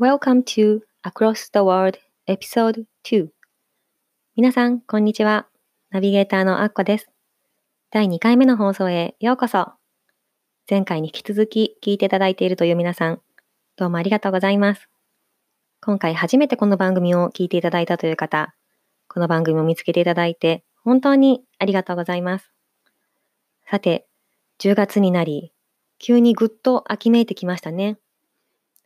Welcome to Across the World Episode 2皆さん、こんにちは。ナビゲーターのアッコです。第2回目の放送へようこそ。前回に引き続き聞いていただいているという皆さん、どうもありがとうございます。今回初めてこの番組を聞いていただいたという方、この番組を見つけていただいて本当にありがとうございます。さて、10月になり、急にぐっと秋めいてきましたね。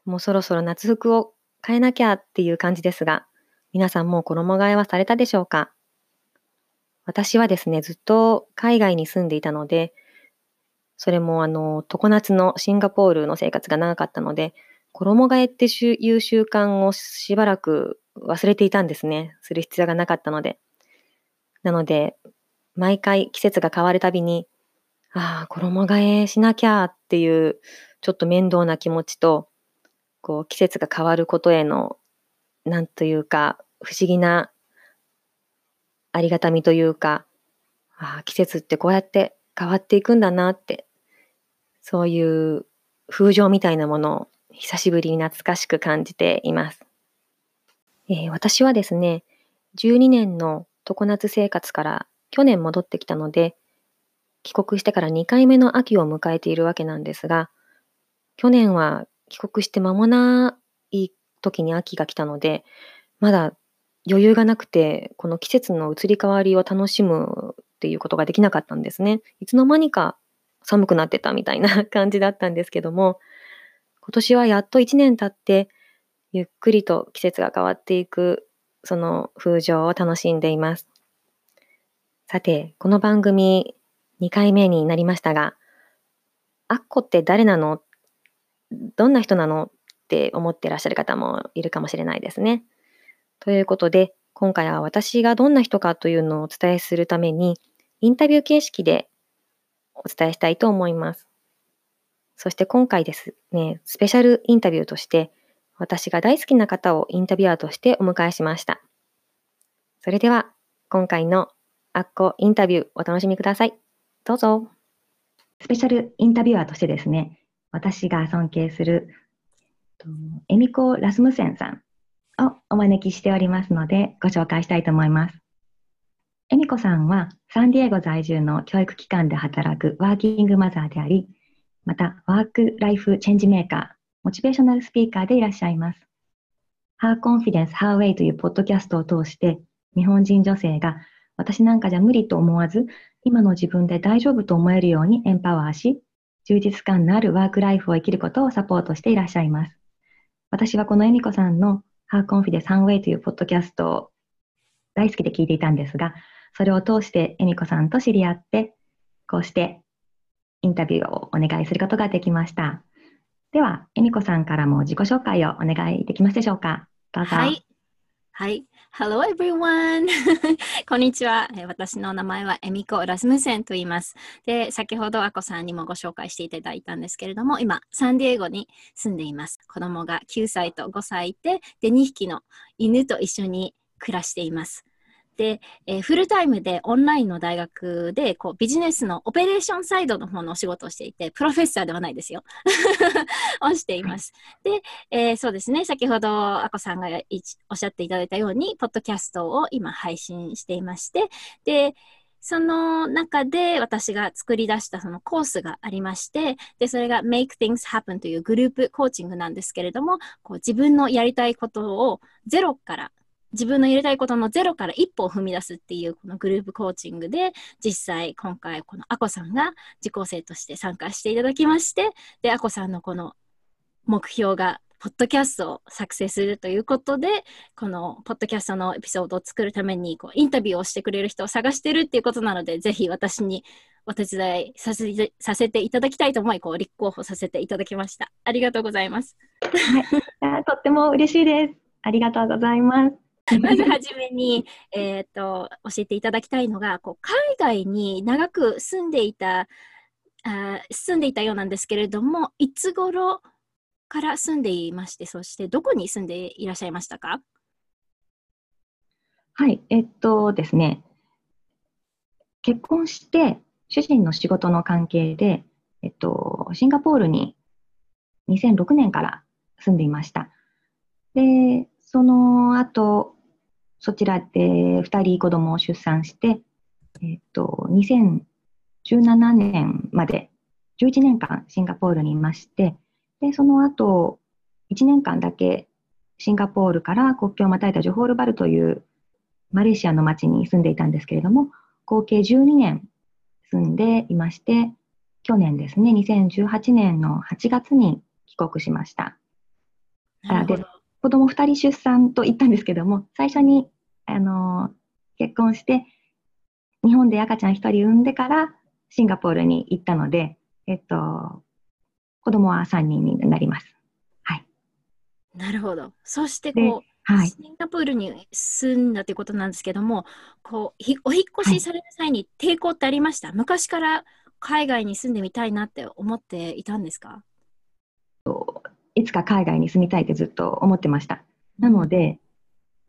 もうそろそろ夏服を変えなきゃっていう感じですが、皆さんもう衣替えはされたでしょうか？私はですね、ずっと海外に住んでいたので、それもあの、常夏のシンガポールの生活が長かったので、衣替えっていう習慣をしばらく忘れていたんですね。する必要がなかったので。なので、毎回季節が変わるたびに、ああ、衣替えしなきゃっていう、ちょっと面倒な気持ちと、こう季節が変わることへのなんというか不思議なありがたみというかああ季節ってこうやって変わっていくんだなってそういう風情みたいなものを久しぶりに懐かしく感じています。えー、私はですね12年の常夏生活から去年戻ってきたので帰国してから2回目の秋を迎えているわけなんですが去年は帰国して間もない時に秋が来たので、まだ余裕がなくて、この季節の移り変わりを楽しむっていうことができなかったんですね。いつの間にか寒くなってたみたいな感じだったんですけども、今年はやっと1年経って、ゆっくりと季節が変わっていく、その風情を楽しんでいます。さて、この番組2回目になりましたが、アッコって誰なの？どんな人なのって思ってらっしゃる方もいるかもしれないですね。ということで、今回は私がどんな人かというのをお伝えするために、インタビュー形式でお伝えしたいと思います。そして今回ですね、スペシャルインタビューとして、私が大好きな方をインタビュアーとしてお迎えしました。それでは、今回のアッコインタビューお楽しみください。どうぞ。スペシャルインタビュアーとしてですね、私が尊敬するエミコ・ラスムセンさんをお招きしておりますのでご紹介したいと思います。エミコさんはサンディエゴ在住の教育機関で働くワーキングマザーであり、またワーク・ライフ・チェンジメーカー、モチベーショナルスピーカーでいらっしゃいます。Her Confidence, Her Way というポッドキャストを通して日本人女性が私なんかじゃ無理と思わず今の自分で大丈夫と思えるようにエンパワーし充実感のあるワークライフを生きることをサポートしていらっしゃいます。私はこの恵美子さんのハーコンフィでサンウェイというポッドキャストを大好きで聞いていたんですが、それを通して恵美子さんと知り合って、こうしてインタビューをお願いすることができました。では、恵美子さんからも自己紹介をお願いできますでしょうか？どうぞ。はい。はい。Hello everyone! こんにちは。私の名前はエミコ・ラスムセンと言います。で、先ほどアコさんにもご紹介していただいたんですけれども、今、サンディエゴに住んでいます。子供が9歳と5歳いて、で、2匹の犬と一緒に暮らしています。で、えー、フルタイムでオンラインの大学でこうビジネスのオペレーションサイドの方のお仕事をしていて、プロフェッサーではないですよ。をしています。で、えー、そうですね、先ほどあこさんがおっしゃっていただいたように、ポッドキャストを今配信していまして、で、その中で私が作り出したそのコースがありまして、で、それが Make Things Happen というグループコーチングなんですけれども、こう自分のやりたいことをゼロから自分のやりたいことのゼロから一歩を踏み出すっていうこのグループコーチングで実際今回このアコさんが受講生として参加していただきましてでアコさんのこの目標がポッドキャストを作成するということでこのポッドキャストのエピソードを作るためにこうインタビューをしてくれる人を探してるっていうことなのでぜひ私にお手伝いさせてさせていただきたいと思いこう立候補させていただきましたありがとうございますはい、とっても嬉しいです。ありがとうございます。まずはじめに、えっ、と、教えていただきたいのが、こう海外に長く住んでいたあ、住んでいたようなんですけれども、いつ頃から住んでいまして、そしてどこに住んでいらっしゃいましたか？はい、えっとですね、結婚して、主人の仕事の関係で、えっと、シンガポールに2006年から住んでいました。で、その後、そちらで2人子供を出産して、えっと、2017年まで11年間シンガポールにいまして、で、その後、1年間だけシンガポールから国境をまたいだジョホールバルというマレーシアの町に住んでいたんですけれども、合計12年住んでいまして、去年ですね、2018年の8月に帰国しました。で子供2人出産と言ったんですけども、最初にあの結婚して、日本で赤ちゃん1人産んでからシンガポールに行ったので、えっと、子供は3人になります。はい。なるほど。そしてこう、はい、シンガポールに住んだということなんですけども、こうお引越しされる際に抵抗ってありました、はい、昔から海外に住んでみたいなって思っていたんですか？いつか海外に住みたいってずっと思ってました。なので、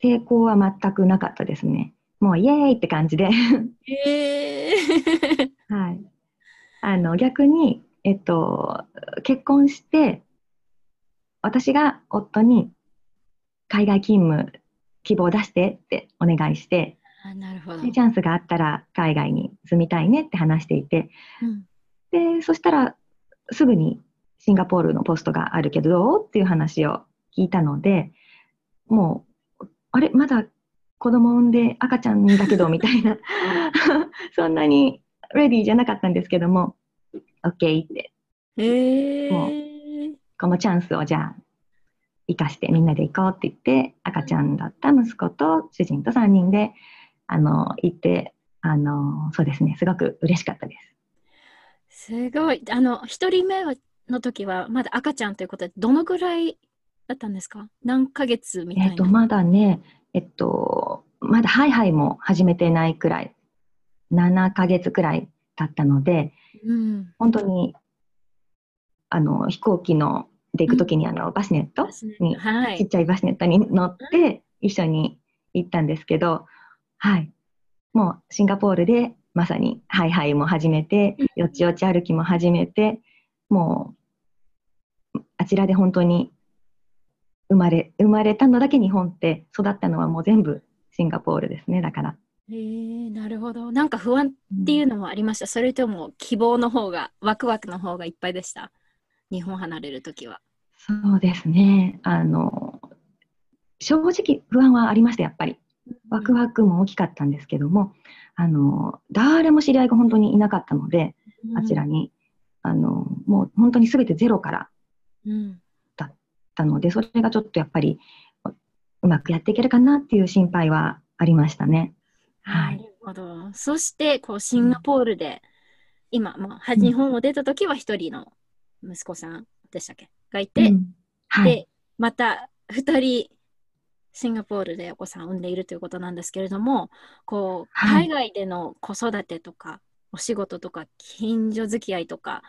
抵抗は全くなかったですね。もうイエーイって感じでえー、はい。あの、逆に、えっと、結婚して、私が夫に海外勤務希望出してってお願いして、あなるほどチャンスがあったら海外に住みたいねって話していて、うん、でそしたらすぐにシンガポールのポストがあるけどどうっていう話を聞いたのでもうあれ？まだ子供産んで赤ちゃんだけどみたいな。そんなにレディーじゃなかったんですけども OK って、えー、もうこのチャンスをじゃあ生かしてみんなで行こうって言って赤ちゃんだった息子と主人と3人であの行ってあのそうですね。すごく嬉しかったです。すごい。あの1人目の時はまだ赤ちゃんということでどのぐらいだったんですか？何ヶ月みたいな、えっと、まだねえっとまだハイハイも始めてないくらい。7ヶ月くらい経ったので、うん、本当にあの飛行機ので行くときにあのバスネットに、はい、ちっちゃいバスネットに乗って一緒に行ったんですけど、はい、もうシンガポールでまさにハイハイも始めて、よちよち歩きも始めて、もうあちらで本当に生まれ生まれたのだけ日本って育ったのはもう全部シンガポールですねだから。へえなるほどなんか不安っていうのもありました、うん、それとも希望の方がワクワクの方がいっぱいでした？日本離れるときは。そうですね。あの、正直不安はありました、やっぱり。ワクワクも大きかったんですけども、あの、誰も知り合いが本当にいなかったので、あちらに、あの、もう本当に全てゼロからだったので、それがちょっとやっぱりうまくやっていけるかなっていう心配はありましたね。はい。なるほど。そして、こう、シンガポールで、今、まあ、日本を出た時は一人の息子さんでしたっけ？がいて、うんはい、でまた2人シンガポールでお子さんを産んでいるということなんですけれどもこう海外での子育てとか、はい、お仕事とか近所付き合いとか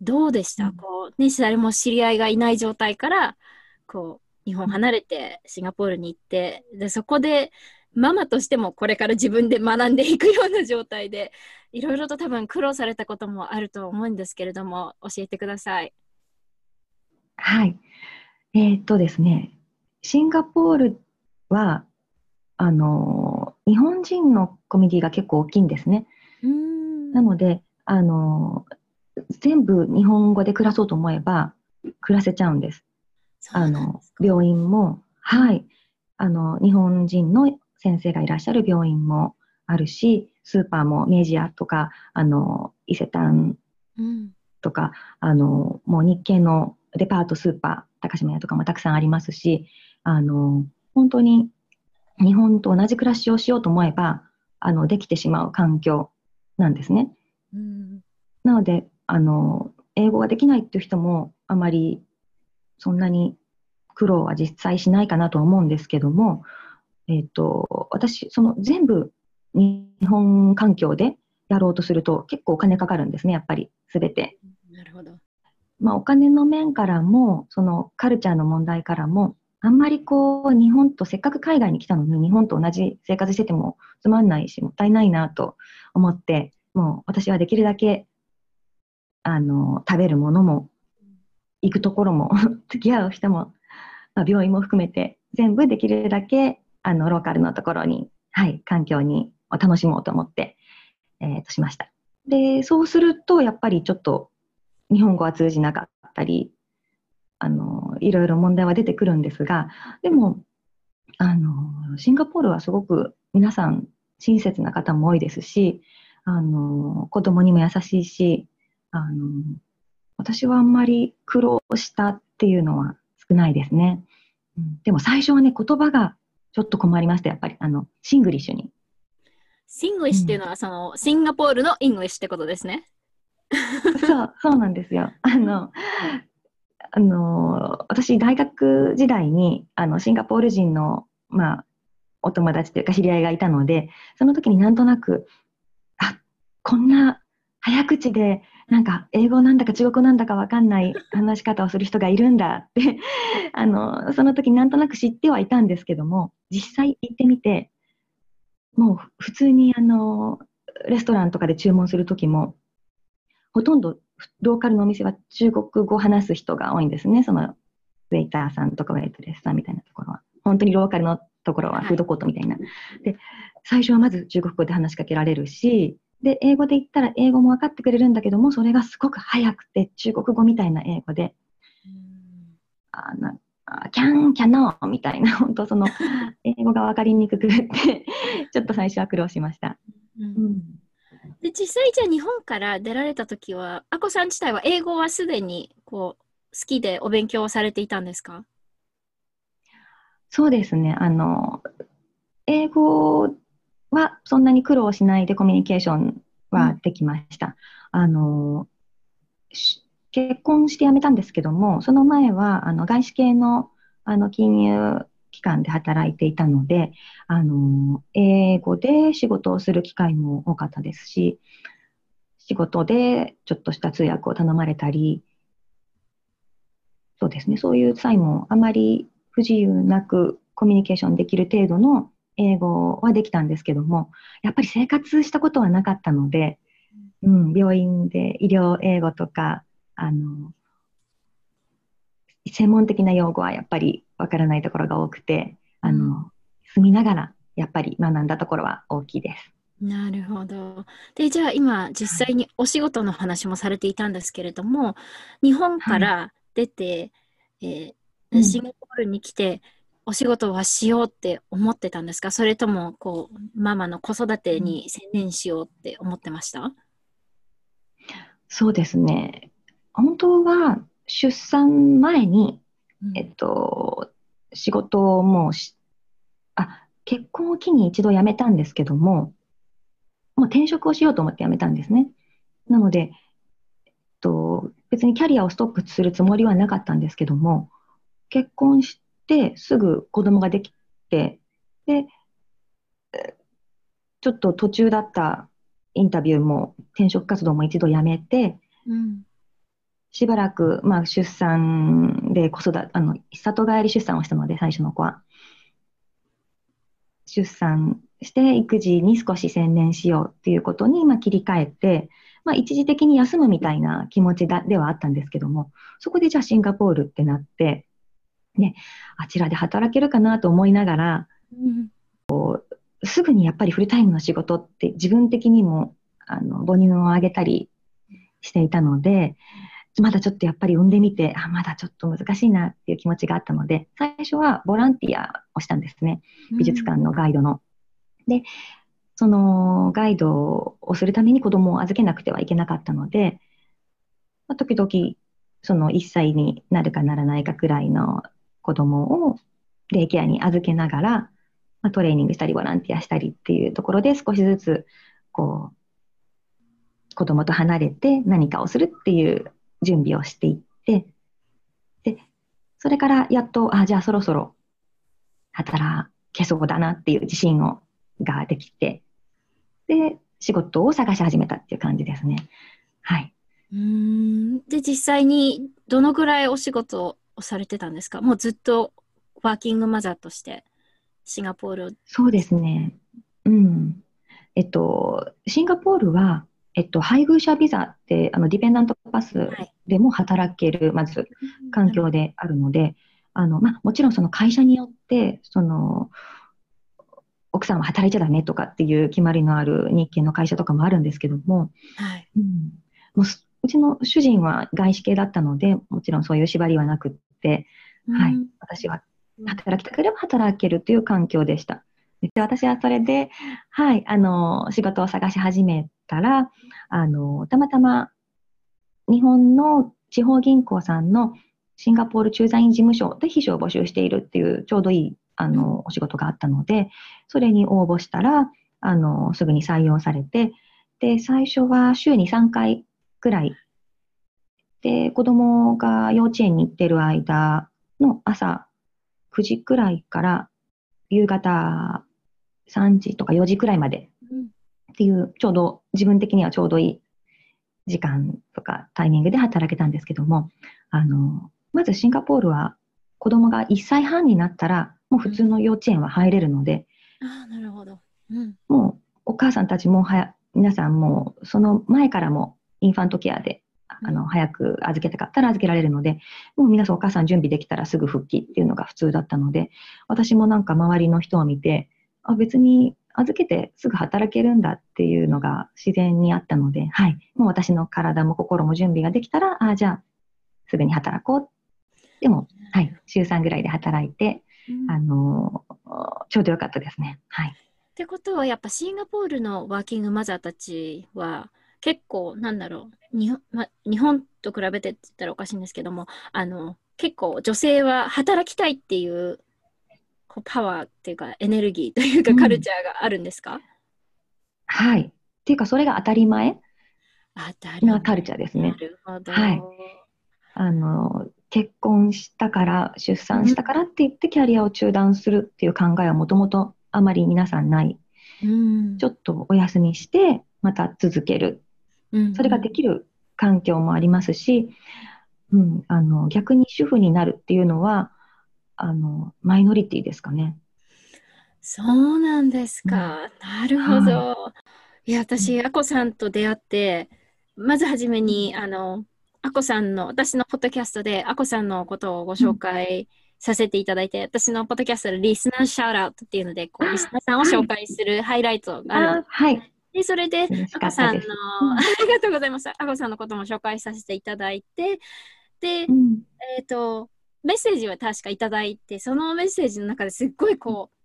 どうでした、うん、こうね誰も知り合いがいない状態からこう日本離れてシンガポールに行ってでそこでママとしてもこれから自分で学んでいくような状態でいろいろと多分苦労されたこともあると思うんですけれども教えてください。はい。えー、っとですね、シンガポールは、あの、日本人のコミュニティが結構大きいんですね。なので、あの、全部日本語で暮らそうと思えば、暮らせちゃうんです。あの、病院も、はい。あの、日本人の先生がいらっしゃる病院もあるし、スーパーもメジアとか、あの、伊勢丹とか、うん、あの、もう日系のデパート、スーパー、高島屋とかもたくさんありますし、あの、本当に日本と同じ暮らしをしようと思えば、あの、できてしまう環境なんですね。うん、なので、あの、英語ができないっていう人もあまりそんなに苦労は実際しないかなと思うんですけども、えっ、と、私、その全部日本環境でやろうとすると結構お金かかるんですね、やっぱり、すべて。なるほど。まあ、お金の面からも、そのカルチャーの問題からも、あんまりこう、日本とせっかく海外に来たのに、日本と同じ生活しててもつまんないし、もったいないなと思って、もう私はできるだけ、あの、食べるものも、行くところも、付き合う人も、まあ、病院も含めて、全部できるだけ、あの、ローカルのところに、はい、環境に、を楽しもうと思って、えー、としました。で、そうすると、やっぱりちょっと、日本語は通じなかったり、あの、いろいろ問題は出てくるんですが、でも、あの、シンガポールはすごく皆さん親切な方も多いですし、あの、子供にも優しいし、あの、私はあんまり苦労したっていうのは少ないですね。うん、でも最初はね、言葉がちょっと困りました、やっぱり。あの、シングリッシュに。シングリッシュっていうのは、うん、その、シンガポールの English ってことですね。そう、そうなんですよ。あの、あの、私、大学時代に、あの、シンガポール人の、まあ、お友達というか知り合いがいたので、その時になんとなく、あ、こんな早口で、なんか英語なんだか中国語なんだかわかんない話し方をする人がいるんだって あの、その時なんとなく知ってはいたんですけども、実際行ってみて、もう普通にあの、レストランとかで注文する時も、ほとんどローカルのお店は中国語を話す人が多いんですね。そのウェイターさんとかウェイトレスさんみたいなところは。本当にローカルのところはフードコートみたいな。で、最初はまず中国語で話しかけられるし、で、英語で言ったら英語も分かってくれるんだけども、それがすごく早くて中国語みたいな英語で、あなキャン、キャノーみたいな、本当その、英語が分かりにくくってちょっと最初は苦労しました。うん、うん。で実際じゃあ日本から出られた時はあこさん自体は英語はすでにこう好きでお勉強されていたんですか？そうですね。あの英語はそんなに苦労しないでコミュニケーションはできました。うん、あの結婚して辞めたんですけどもその前はあの外資系のあの金融機関で働いていたので、あの、英語で仕事をする機会も多かったですし、仕事でちょっとした通訳を頼まれたり、そうですね、そういう際もあまり不自由なくコミュニケーションできる程度の英語はできたんですけども、やっぱり生活したことはなかったので、うん、病院で医療英語とか、あの、専門的な用語はやっぱりわからないところが多くて、あの、住みながらやっぱり学んだところは大きいです。なるほど。で、じゃあ今実際にお仕事の話もされていたんですけれども、日本から出て、はい、えー、シンガポールに来て、お仕事はしようって思ってたんですか？それとも、こう、ママの子育てに専念しようって思ってました、そうですね。本当は出産前に、えっと、仕事をもうし、あ、結婚を機に一度辞めたんですけども、もう転職をしようと思って辞めたんですね。なので、えっと、別にキャリアをストップするつもりはなかったんですけども、結婚してすぐ子供ができて、で、ちょっと途中だったインタビューも転職活動も一度やめて、うん、しばらく、まあ、出産で子育て、あの、里帰り出産をしたので、最初の子は。出産して育児に少し専念しようっていうことに、まあ、切り替えて、まあ、一時的に休むみたいな気持ちだではあったんですけども、そこでじゃあシンガポールってなって、ね、あちらで働けるかなと思いながら、うん、こうすぐにやっぱりフルタイムの仕事って自分的にもあの母乳をあげたりしていたので、まだちょっとやっぱり産んでみて、あ、まだちょっと難しいなっていう気持ちがあったので、最初はボランティアをしたんですね。美術館のガイドの。うん、で、そのガイドをするために子供を預けなくてはいけなかったので、まあ、時々、その1歳になるかならないかくらいの子供をデイケアに預けながら、まあ、トレーニングしたりボランティアしたりっていうところで少しずつ、こう、子供と離れて何かをするっていう準備をしていって、で、それからやっと、あ、じゃあそろそろ働けそうだなっていう自信をができて、で、仕事を探し始めたっていう感じですね。はい。うんで、実際にどのぐらいお仕事をされてたんですか？もうずっとワーキングマザーとしてシンガポールを。そうですね。うん。えっと、シンガポールは、えっと、配偶者ビザって、あの、ディペンダントパスはいでも働ける、まず、環境であるので、あの、まあ、もちろんその会社によって、その、奥さんは働いちゃダメとかっていう決まりのある日系の会社とかもあるんですけども、はい。うん、もうすうちの主人は外資系だったので、もちろんそういう縛りはなくって、はいうん。私は働きたければ働けるという環境でした。で私はそれで、はい、あの、仕事を探し始めたら、あの、たまたま日本の地方銀行さんのシンガポール駐在員事務所で秘書を募集しているっていうちょうどいいあのお仕事があったので、それに応募したら、あの、すぐに採用されて、で、最初は週に3回くらい、で、子供が幼稚園に行ってる間の朝9時くらいから夕方3時とか4時くらいまでうんっていう、ちょうど自分的にはちょうどいい時間とかタイミングで働けたんですけども、あの、まずシンガポールは子供が1歳半になったら、もう普通の幼稚園は入れるので、ああ、なるほど。うん。もうお母さんたちもはや、皆さんもうその前からもインファントケアで、あの、早く預けたかったら預けられるので、もう皆さんお母さん準備できたらすぐ復帰っていうのが普通だったので、私もなんか周りの人を見て、あ、別に預けてすぐ働けるんだっていうのが自然にあったので、はい。もう私の体も心も準備ができたら、あ、じゃあ、すぐに働こう。でも、はい。週3ぐらいで働いて、うんあのちょうどよかったですね。はい。ってことはやっぱシンガポールのワーキングマザーたちは結構なんだろう日本,、ま、日本と比べてって言ったらおかしいんですけどもあの結構女性は働きたいっていうこうパワーっていうかエネルギーというかうんカルチャーがあるんですか、はい。っていうか、それが当たり前あたりなカルチャーですなね。るほど。はいあの、結婚したから、出産したからって言ってキャリアを中断するっていう考えはもともとあまり皆さんない。うんちょっとお休みして、また続ける。うんそれができる環境もありますし、うん、あの、逆に主婦になるっていうのは、あの、マイノリティですかね。そうなんですか。なるほど。、はいや、私、あこさんと出会って、まずはじめに、あの、あこさんの、私のポッドキャストで、あこさんのことをご紹介させていただいて、私のポッドキャストでリスナーシャウトアウトっていうので、こう、リスナーさんを紹介するハイライトがあるあはい。で、それで、あこさんの、ありがとうございます。あこさんのことも紹介させていただいて、で、うん。えっ、と、メッセージは確かいただいて、そのメッセージの中ですっごいこう、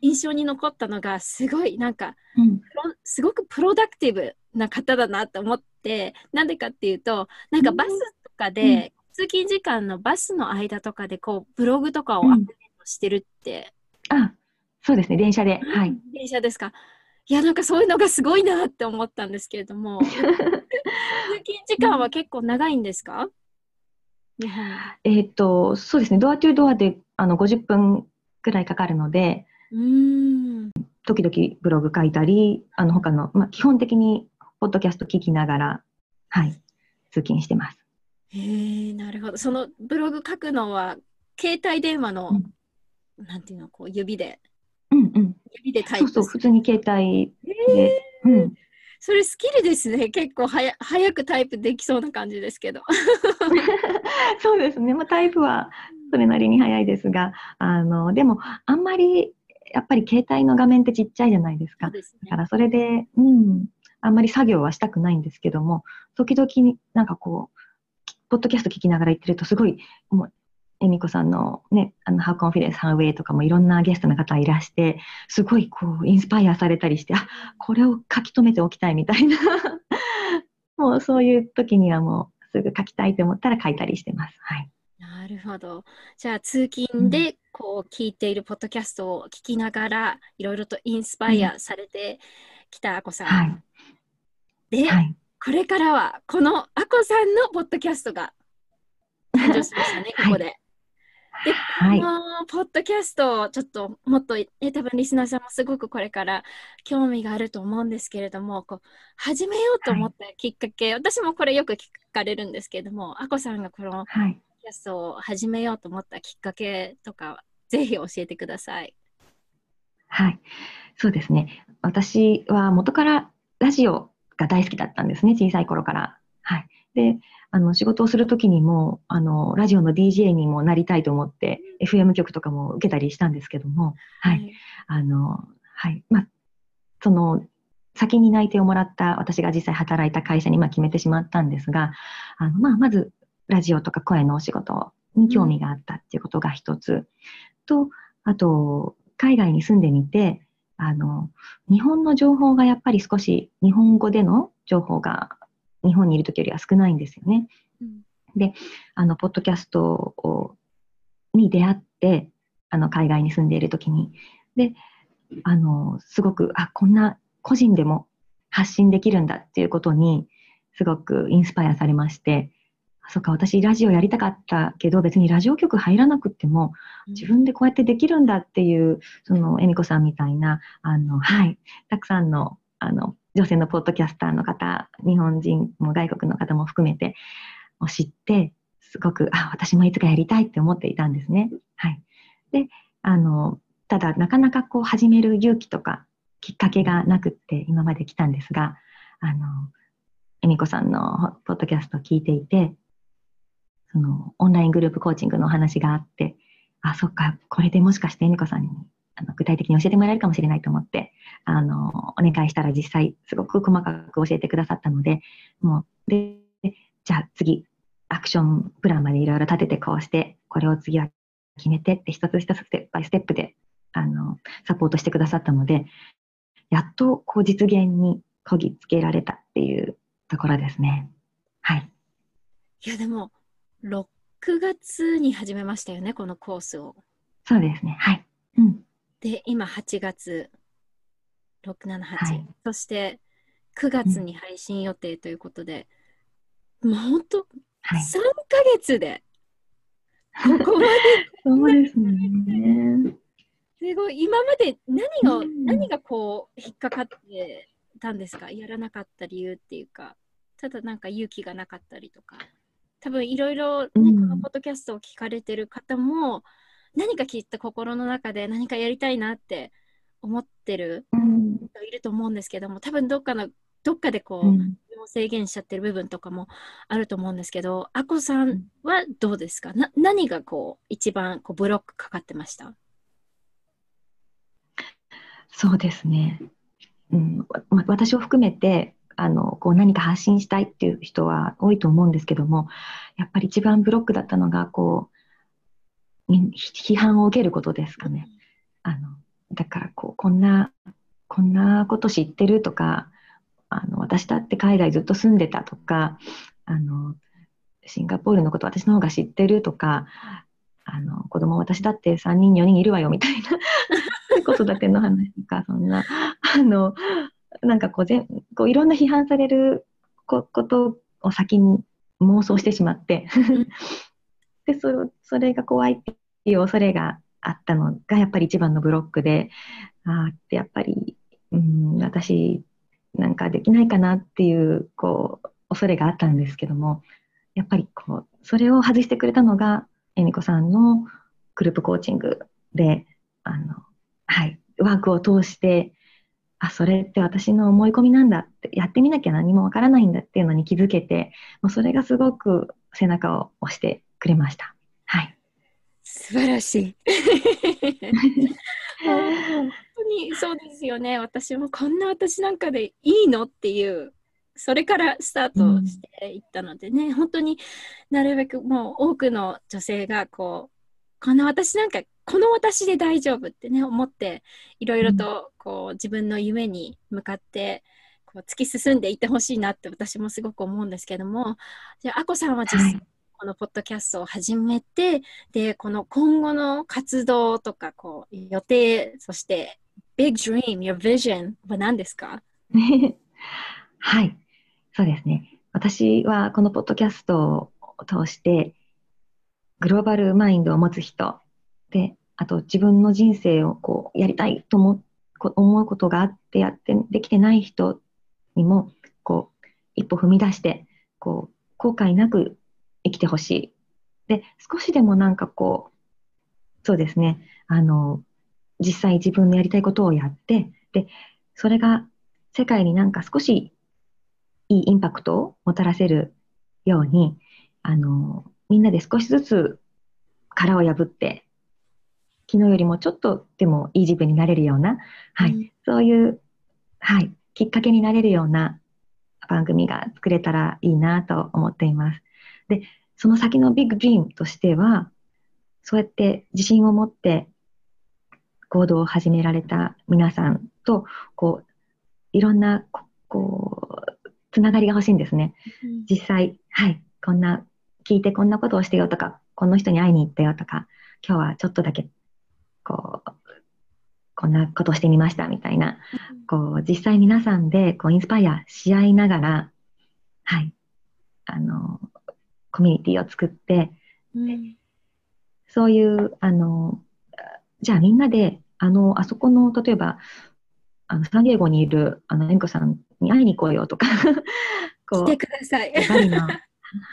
印象に残ったのが、すごいなんか、うん。すごくプロダクティブな方だなと思って、なんでかっていうと、なんかバスとかで、通勤時間のバスの間とかで、こう、ブログとかをアップデートしてるって、あ、そうですね、電車で。はい。電車ですかいや、なんかそういうのがすごいなって思ったんですけれども、通勤時間は結構長いんですか？えっと、そうですね、ドアトゥドアであの50分くらいかかるので、うーん。時々ブログ書いたり、あの他の、まあ、基本的にポッドキャスト聞きながら、はい、通勤してます。へえ、なるほど。そのブログ書くのは、携帯電話の、なんていうの、こう指で、うんうん。指でタイそうそう。普通に携帯で。うん。それスキルですね。結構はや早くタイプできそうな感じですけど。そうですね、まあ、タイプはそれなりに早いですが、あの、でも、あんまり、やっぱり携帯の画面ってちっちゃいじゃないですか。ねだか。らそれで、うん、あんまり作業はしたくないんですけども、時々になんかこう、ポッドキャスト聞きながら言ってると、すごい、もう、恵美子さんのね、あの、How Confidence, How Way とかもいろんなゲストの方いらして、すごいこう、インスパイアされたりして、あ、これを書き留めておきたいみたいな。もうそういう時にはもう、すぐ書きたいと思ったら書いたりしてます。はい。なるほど。じゃあ、通勤でこう聞いているポッドキャストを聞きながら、いろいろとインスパイアされてきたあこさん。はい。で、はい。これからは、このあこさんのポッドキャストが誕生しましたね、ここで。で、はいこのポッドキャストをちょっともっと、ね、多分リスナーさんもすごくこれから興味があると思うんですけれども、こう始めようと思ったきっかけ、私もこれよく聞かれるんですけれども、あこさんがこのポッドはい。キャストを始めようと思ったきっかけとか、ぜひ教えてください。はい。そうですね。私は元からラジオが大好きだったんですね。小さい頃から。はい。で、あの、仕事をするときにも、あの、ラジオの DJ にもなりたいと思って、FM 局とかも受けたりしたんですけども、はい。あの、はい。まあ、その、先に内定をもらった私が実際働いた会社にまあ決めてしまったんですが、あのまあ、まずラジオとか声のお仕事に興味があったっていうことが一つ、と、あと、海外に住んでみて、あの、日本の情報がやっぱり少し日本語での情報が日本にいる時よりは少ないんですよね。うんあの、ポッドキャストをに出会って、あの、海外に住んでいる時に。で、あの、すごく、あ、こんな個人でも発信できるんだっていうことに、すごくインスパイアされまして、あそっか、私ラジオやりたかったけど、別にラジオ局入らなくっても、自分でこうやってできるんだっていう、その、恵美子さんみたいな、あの、はい、たくさんの、あの、女性のポッドキャスターの方、日本人も外国の方も含めて、を知って、すごく、あ、私もいつかやりたいって思っていたんですね。はい。で、あの、ただ、なかなかこう、始める勇気とか、きっかけがなくって、今まで来たんですが、あの、恵美子さんのポッドキャストを聞いていて、その、オンライングループコーチングのお話があって、あ、そっか、これでもしかして恵美子さんにあの具体的に教えてもらえるかもしれないと思って、あの、お願いしたら実際すごく細かく教えてくださったので、もう、で、じゃあ次、アクションプランまでいろいろ立ててこうして、これを次は決めてって一つ一つステップバイステップで、あの、サポートしてくださったので、やっとこう実現にこぎつけられたっていうところですね。はい。いや、でも、6月に始めましたよね、このコースを。そうですね。はい。うん。で、今8月、6、7、8、はいそして9月に配信予定ということで、もう本当、はい。3ヶ月で、ここまでそうですね。すごい、今まで何が、うん何がこう、引っかかってたんですか？やらなかった理由っていうか、ただなんか勇気がなかったりとか。多分いろいろこのポッドキャストを聞かれてる方も、何かきっと心の中で何かやりたいなって思ってるうん。人いると思うんですけども、多分どっかの、どっかでこう、うん。制限しちゃってる部分とかもあると思うんですけど、あこさんはどうですか？な何がこう、一番こうブロックかかってました？そうですね。うん、わ私を含めて、あの、こう何か発信したいっていう人は多いと思うんですけども、やっぱり一番ブロックだったのが、こう、み批判を受けることですかね。あの、だから、こう、こんな、こんなこと知ってるとか、あの、私だって海外ずっと住んでたとか、あの、シンガポールのこと私の方が知ってるとか、あの、子供私だって3人4人いるわよみたいな子育ての話とか、そんな、あの、なんかこうぜこういろんな批判されるこことを先に妄想してしまって、でそれそれが怖いっていう恐れがあったのがやっぱり一番のブロックで、あってやっぱり、うん、私なんかできないかなっていうこう恐れがあったんですけども、やっぱりこうそれを外してくれたのが恵美子さんのグループコーチングで、あの、はい、ワークを通して、あ、それって私の思い込みなんだって、やってみなきゃ何もわからないんだっていうのに気づけて、もうそれがすごく背中を押してくれました。はい。素晴らしい。本当にそうですよね。私もこんな私なんかでいいのっていう、それからスタートしていったのでね、本当になるべくもう多くの女性がこう、この私なんか、この私で大丈夫ってね、思って、いろいろとこう自分の夢に向かって、こう突き進んでいってほしいなって私もすごく思うんですけども、じゃあ、あこさんは実際、はい。このポッドキャストを始めて、で、この今後の活動とか、こう、予定、そして、big dream, your vision は何ですか？はい。そうですね。私はこのポッドキャストを通して、グローバルマインドを持つ人で、あと自分の人生をこうやりたいと思思うことがあってやってできてない人にもこう一歩踏み出してこう後悔なく生きてほしい。で少しでもなんかこうそうですねあの実際自分のやりたいことをやってでそれが世界になんか少しいいインパクトをもたらせるようにあのみんなで少しずつ殻を破って昨日よりもちょっとでもいい自分になれるような、はい、うん、そういう、はい、きっかけになれるような番組が作れたらいいなと思っています。で、その先のビッグドリームとしては、そうやって自信を持って行動を始められた皆さんと、こう、いろんな、こう、つながりが欲しいんですね。うん、実際、はい、こんな、聞いてこんなことをしてよとか、この人に会いに行ったよとか、今日はちょっとだけこう、こんなことをしてみましたみたいな、こう、実際皆さんでこうインスパイアし合いながら、はい、あの、コミュニティを作って、うん、そういう、あの、じゃあみんなで、あの、あそこの、例えば、あの、サンディエゴにいる、あの、エンコさんに会いに行こうよとか こう。来てください。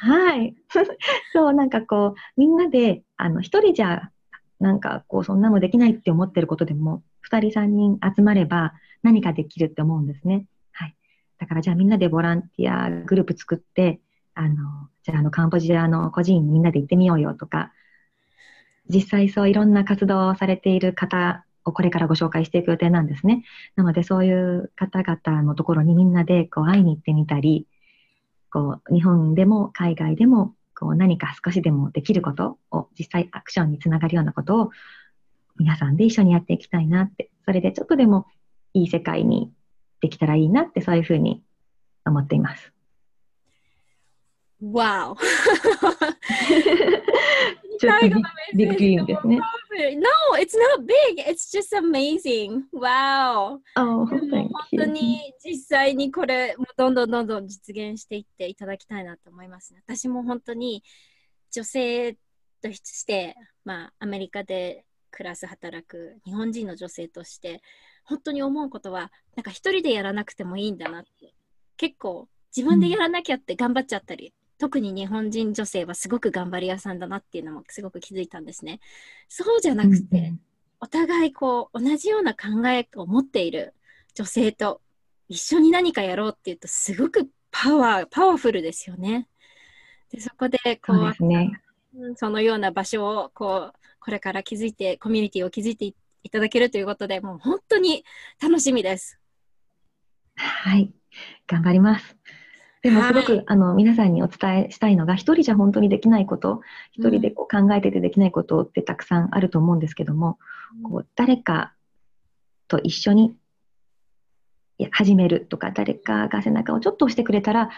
はい。そう、なんかこう、みんなで、あの、一人じゃなんかこうそんなのできないって思ってることでも2人3人集まれば何かできるって思うんですね。はい。だからじゃあみんなでボランティアグループ作ってあのじゃああのカンボジアの個人みんなで行ってみようよとか実際そういろんな活動をされている方をこれからご紹介していく予定なんですね。なのでそういう方々のところにみんなでこう会いに行ってみたりこう日本でも海外でもこう何か少しでもできることを実際アクションにつながるようなことを皆さんで一緒にやっていきたいなって、それでちょっとでもいい世界にできたらいいなってそういうふうに思っています。Wow! big, big dream ですね。No, it's not big. It's just amazing. Wow. Oh, 本当に実際にこれどんどんどんどん実現していっていただきたいなと思いますね。私も本当に女性として、まあ、アメリカで暮らす働く日本人の女性として本当に思うことはなんか一人でやらなくてもいいんだなって結構自分でやらなきゃって頑張っちゃったり、特に日本人女性はすごく頑張り屋さんだなっていうのもすごく気づいたんですね。そうじゃなくて、うんうん、お互いこう同じような考えを持っている女性と一緒に何かやろうっていうとすごくパワー、パワフルですよね。でそこでこう、そね、そのような場所をこうこれから築いて、コミュニティを築いていただけるということで、もう本当に楽しみです。はい、頑張ります。でもすごく、はい、あの皆さんにお伝えしたいのが一人じゃ本当にできないこと一人でこう考えててできないことってたくさんあると思うんですけども、うん、こう誰かと一緒に始めるとか誰かが背中をちょっと押してくれたら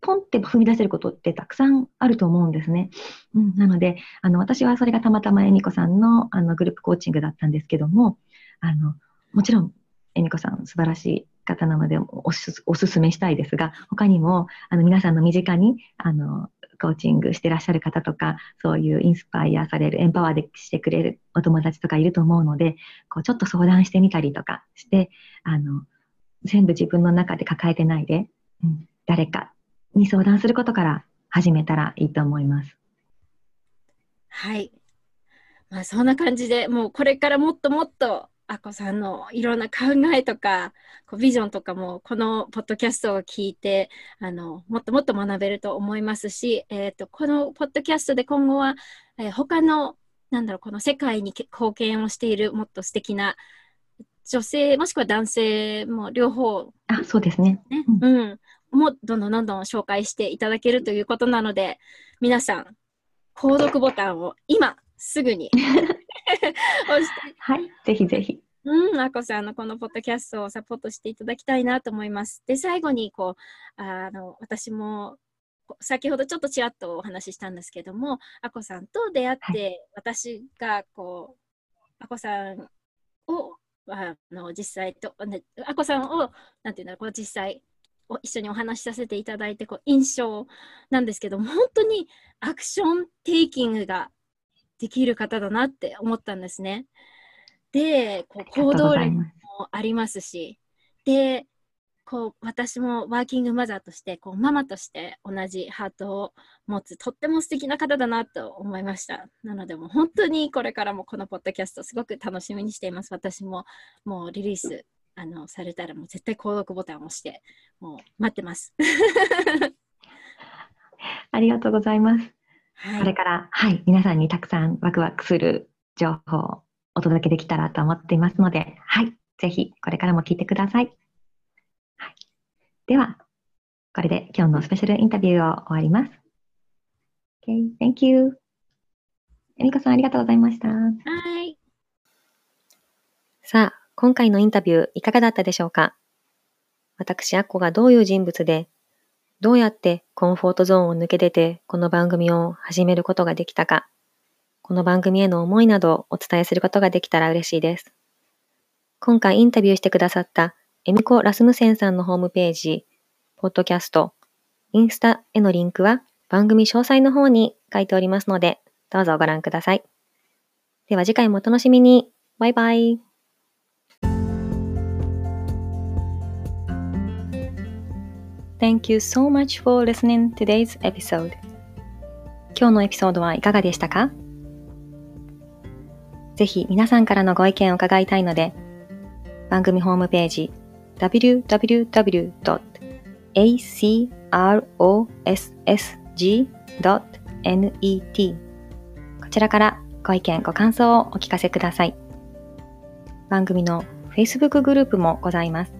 ポンって踏み出せることってたくさんあると思うんですね。うん、なのであの私はそれがたまたま恵美子さんのあのグループコーチングだったんですけどもあのもちろん恵美子さん素晴らしい方なのでおすおすすめしたいですが、他にもあの皆さんの身近にあのコーチングしてらっしゃる方とか、そういうインスパイアされる、エンパワーでしてくれるお友達とかいると思うので、こうちょっと相談してみたりとかして、あの全部自分の中で抱えてないで、うん、誰かに相談することから始めたらいいと思います。はい。まあ、そんな感じでもうこれからもっともっとあこさんのいろんな考えとかこうビジョンとかもこのポッドキャストを聞いてあのもっともっと学べると思いますし、えーと、このポッドキャストで今後は、えー、他のなんだろうこの世界に貢献をしているもっと素敵な女性もしくは男性も両方、あそうですね、ねうん、うん、もどんどんどんどん紹介していただけるということなので皆さん購読ボタンを今すぐに はい、ぜひぜひ。うん、あこさんのこのポッドキャストをサポートしていただきたいなと思います。で、最後にこう、あの私も先ほどちょっとちらっとお話ししたんですけども、あこさんと出会って、はい、私がこう、あこさんをあの実際と、あこさんを、なんていうんだろう、こう実際を一緒にお話しさせていただいて、こう印象なんですけども、本当にアクションテイキングができる方だなって思ったんですね。で、こう行動力もありますし、で、こう私もワーキングマザーとしてこうママとして同じハートを持つとっても素敵な方だなと思いました。なのでもう本当にこれからもこのポッドキャストすごく楽しみにしています。私ももうリリースあのされたらもう絶対購読ボタンを押してもう待ってます。ありがとうございます、はい、これからはい皆さんにたくさんワクワクする情報をお届けできたらと思っていますのではいぜひこれからも聞いてくださいでは、これで今日のスペシャルインタビューを終わります。Okay, thank you. えみこさんありがとうございました。はい。さあ、今回のインタビューいかがだったでしょうか？私、アッコがどういう人物で、どうやってコンフォートゾーンを抜け出てこの番組を始めることができたか、この番組への思いなどをお伝えすることができたら嬉しいです。今回インタビューしてくださったエミコ・ラスムセンさんのホームページ、ポッドキャスト、インスタへのリンクは番組詳細の方に書いておりますので、どうぞご覧ください。では次回もお楽しみに。バイバイ。Thank you so much for listening today's episode. 今日のエピソードはいかがでしたか？ぜひ皆さんからのご意見を伺いたいので、番組ホームページ www.acrossg.net こちらからご意見、ご感想をお聞かせください。番組の Facebook グループもございます。